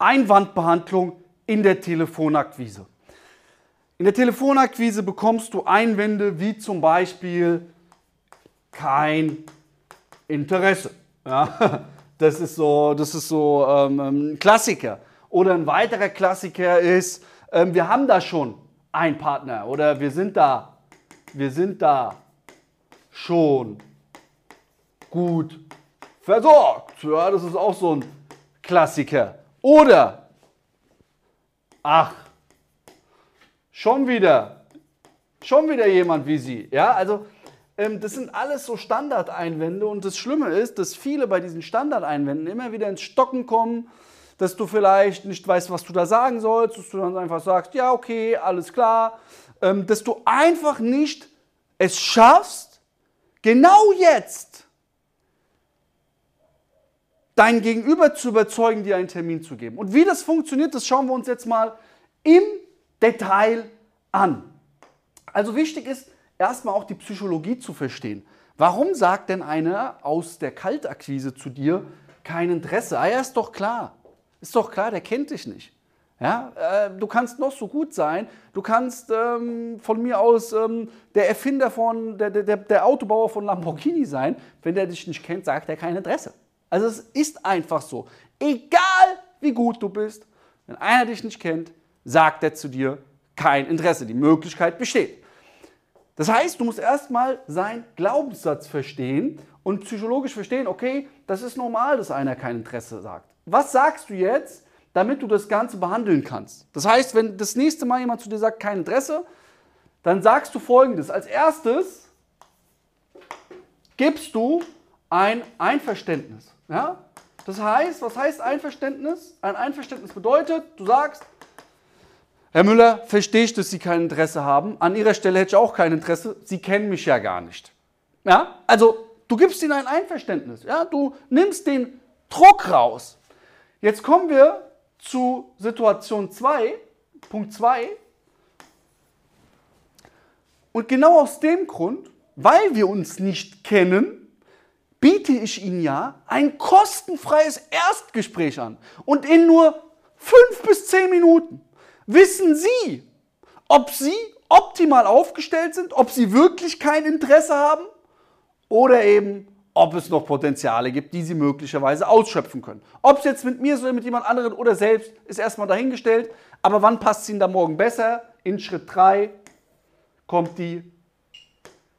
Einwandbehandlung in der Telefonakquise. In der Telefonakquise bekommst du Einwände wie zum Beispiel kein Interesse. Ja, das ist so, das ist so ähm, ein Klassiker. Oder ein weiterer Klassiker ist, ähm, wir haben da schon einen Partner oder wir sind da, wir sind da schon gut versorgt. Ja, das ist auch so ein Klassiker. Oder, ach, schon wieder, schon wieder jemand wie Sie. Ja, also ähm, das sind alles so Standardeinwände und das Schlimme ist, dass viele bei diesen Standardeinwänden immer wieder ins Stocken kommen, dass du vielleicht nicht weißt, was du da sagen sollst, dass du dann einfach sagst, ja, okay, alles klar, ähm, dass du einfach nicht es schaffst, genau jetzt dein Gegenüber zu überzeugen, dir einen Termin zu geben. Und wie das funktioniert, das schauen wir uns jetzt mal im Detail an. Also wichtig ist erstmal auch die Psychologie zu verstehen. Warum sagt denn einer aus der Kaltakquise zu dir kein Interesse? Ah ja, ist doch klar. Ist doch klar, der kennt dich nicht. Ja, äh, du kannst noch so gut sein, du kannst ähm, von mir aus ähm, der Erfinder von, der, der, der Autobauer von Lamborghini sein. Wenn der dich nicht kennt, sagt er kein Interesse. Also es ist einfach so. Egal wie gut du bist, wenn einer dich nicht kennt, sagt er zu dir kein Interesse. Die Möglichkeit besteht. Das heißt, du musst erstmal seinen Glaubenssatz verstehen und psychologisch verstehen, okay, das ist normal, dass einer kein Interesse sagt. Was sagst du jetzt, damit du das Ganze behandeln kannst? Das heißt, wenn das nächste Mal jemand zu dir sagt, kein Interesse, dann sagst du folgendes. Als erstes gibst du ein Einverständnis. Ja? Das heißt, was heißt Einverständnis? Ein Einverständnis bedeutet, du sagst, Herr Müller, verstehe ich, dass Sie kein Interesse haben. An Ihrer Stelle hätte ich auch kein Interesse. Sie kennen mich ja gar nicht. Ja? Also, du gibst ihnen ein Einverständnis. Ja? Du nimmst den Druck raus. Jetzt kommen wir zu Situation 2, Punkt 2. Und genau aus dem Grund, weil wir uns nicht kennen, biete ich Ihnen ja ein kostenfreies Erstgespräch an. Und in nur fünf bis zehn Minuten wissen Sie, ob Sie optimal aufgestellt sind, ob Sie wirklich kein Interesse haben oder eben, ob es noch Potenziale gibt, die Sie möglicherweise ausschöpfen können. Ob es jetzt mit mir ist oder mit jemand anderem oder selbst, ist erstmal dahingestellt. Aber wann passt es Ihnen da morgen besser? In Schritt 3 kommt die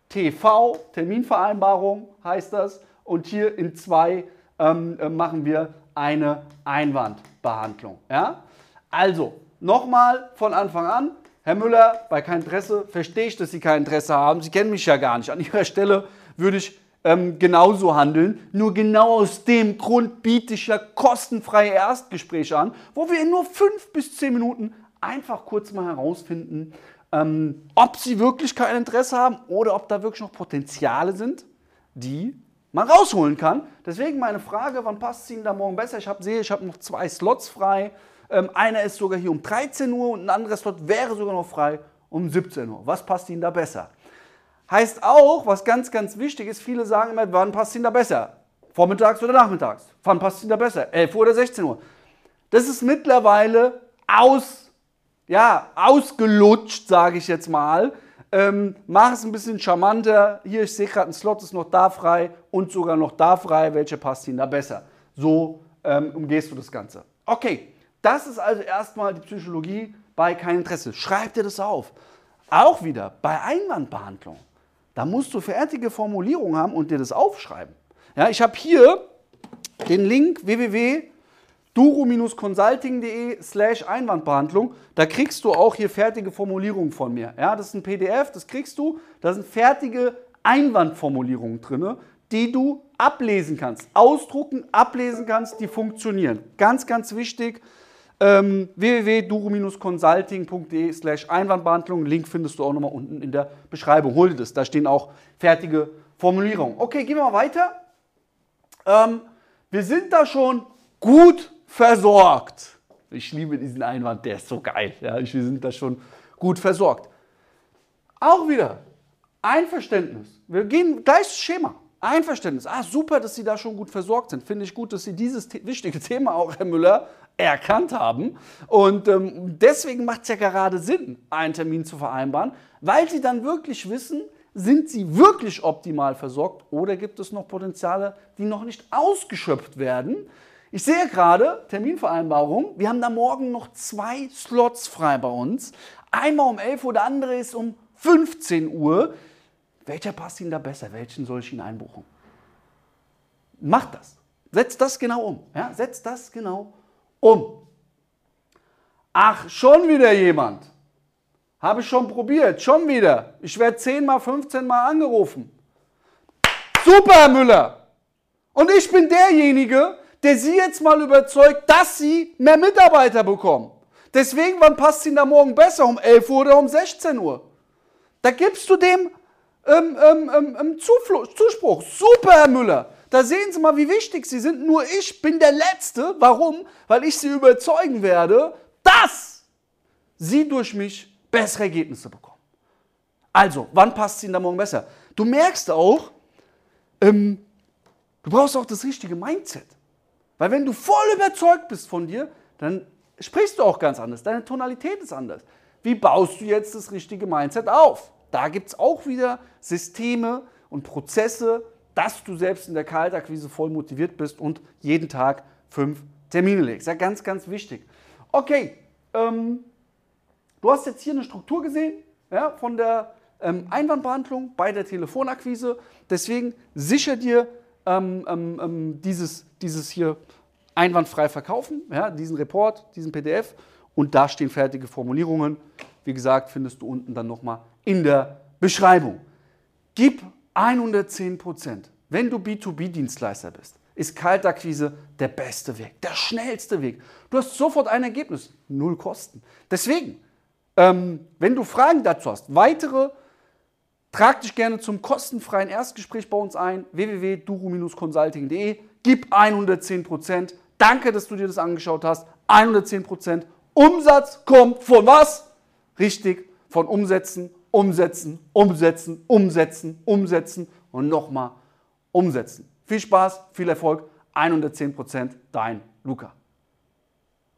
TV, Terminvereinbarung heißt das. Und hier in 2 ähm, äh, machen wir eine Einwandbehandlung. Ja? Also, nochmal von Anfang an. Herr Müller, bei kein Interesse verstehe ich, dass Sie kein Interesse haben. Sie kennen mich ja gar nicht. An Ihrer Stelle würde ich ähm, genauso handeln. Nur genau aus dem Grund biete ich ja kostenfreie Erstgespräche an, wo wir in nur fünf bis zehn Minuten einfach kurz mal herausfinden, ähm, ob sie wirklich kein Interesse haben oder ob da wirklich noch Potenziale sind, die man rausholen kann. Deswegen meine Frage, wann passt es Ihnen da morgen besser? Ich hab, sehe, ich habe noch zwei Slots frei. Ähm, einer ist sogar hier um 13 Uhr und ein anderer Slot wäre sogar noch frei um 17 Uhr. Was passt Ihnen da besser? Heißt auch, was ganz, ganz wichtig ist, viele sagen immer, wann passt Ihnen da besser? Vormittags oder nachmittags? Wann passt Ihnen da besser? 11 Uhr oder 16 Uhr? Das ist mittlerweile aus, ja, ausgelutscht, sage ich jetzt mal. Ähm, mach es ein bisschen charmanter. Hier, ich sehe gerade, ein Slot ist noch da frei und sogar noch da frei. Welche passt Ihnen da besser? So ähm, umgehst du das Ganze. Okay, das ist also erstmal die Psychologie bei kein Interesse. Schreib dir das auf. Auch wieder bei Einwandbehandlung. Da musst du fertige Formulierungen haben und dir das aufschreiben. Ja, ich habe hier den Link www.duro-consulting.de slash Einwandbehandlung. Da kriegst du auch hier fertige Formulierungen von mir. Ja, das ist ein PDF, das kriegst du. Da sind fertige Einwandformulierungen drin, die du ablesen kannst, ausdrucken, ablesen kannst, die funktionieren. Ganz, ganz wichtig ähm, www.duro-consulting.de slash Einwandbehandlung. Link findest du auch nochmal unten in der Beschreibung. Hol dir das, da stehen auch fertige Formulierungen. Okay, gehen wir mal weiter. Ähm, wir sind da schon gut versorgt. Ich liebe diesen Einwand, der ist so geil. Ja, wir sind da schon gut versorgt. Auch wieder Einverständnis. Wir gehen gleich Schema. Einverständnis. Ah, super, dass Sie da schon gut versorgt sind. Finde ich gut, dass Sie dieses wichtige Thema auch, Herr Müller, erkannt haben. Und ähm, deswegen macht es ja gerade Sinn, einen Termin zu vereinbaren, weil Sie dann wirklich wissen, sind Sie wirklich optimal versorgt oder gibt es noch Potenziale, die noch nicht ausgeschöpft werden? Ich sehe gerade, Terminvereinbarung, wir haben da morgen noch zwei Slots frei bei uns. Einmal um 11 Uhr, der andere ist um 15 Uhr. Welcher passt Ihnen da besser? Welchen soll ich Ihnen einbuchen? Macht das. Setzt das genau um. Ja? Setzt das genau um. Ach, schon wieder jemand. Habe ich schon probiert, schon wieder. Ich werde 10 mal, 15 mal angerufen. Super, Herr Müller. Und ich bin derjenige, der Sie jetzt mal überzeugt, dass Sie mehr Mitarbeiter bekommen. Deswegen, wann passt Ihnen da morgen besser? Um 11 Uhr oder um 16 Uhr? Da gibst du dem ähm, ähm, ähm, ähm Zuspruch. Super, Herr Müller. Da sehen Sie mal, wie wichtig Sie sind. Nur ich bin der Letzte. Warum? Weil ich Sie überzeugen werde, dass Sie durch mich bessere Ergebnisse bekommen. Also, wann passt es Ihnen da morgen besser? Du merkst auch, ähm, du brauchst auch das richtige Mindset. Weil wenn du voll überzeugt bist von dir, dann sprichst du auch ganz anders. Deine Tonalität ist anders. Wie baust du jetzt das richtige Mindset auf? Da gibt es auch wieder Systeme und Prozesse, dass du selbst in der Kaltakquise voll motiviert bist und jeden Tag fünf Termine legst. Ja, ganz, ganz wichtig. Okay, ähm, du hast jetzt hier eine Struktur gesehen ja, von der ähm, Einwandbehandlung bei der Telefonakquise. Deswegen sicher dir ähm, ähm, dieses, dieses hier einwandfrei verkaufen, ja, diesen Report, diesen PDF und da stehen fertige Formulierungen. Wie gesagt, findest du unten dann nochmal in der Beschreibung. Gib 110 Prozent. Wenn du B2B-Dienstleister bist, ist Kaltakquise der beste Weg, der schnellste Weg. Du hast sofort ein Ergebnis, null Kosten. Deswegen, ähm, wenn du Fragen dazu hast, weitere Trag dich gerne zum kostenfreien Erstgespräch bei uns ein, www.duru-consulting.de. Gib 110%. Danke, dass du dir das angeschaut hast. 110%. Umsatz kommt von was? Richtig, von Umsetzen, Umsetzen, Umsetzen, Umsetzen, Umsetzen und nochmal umsetzen. Viel Spaß, viel Erfolg. 110%, dein Luca.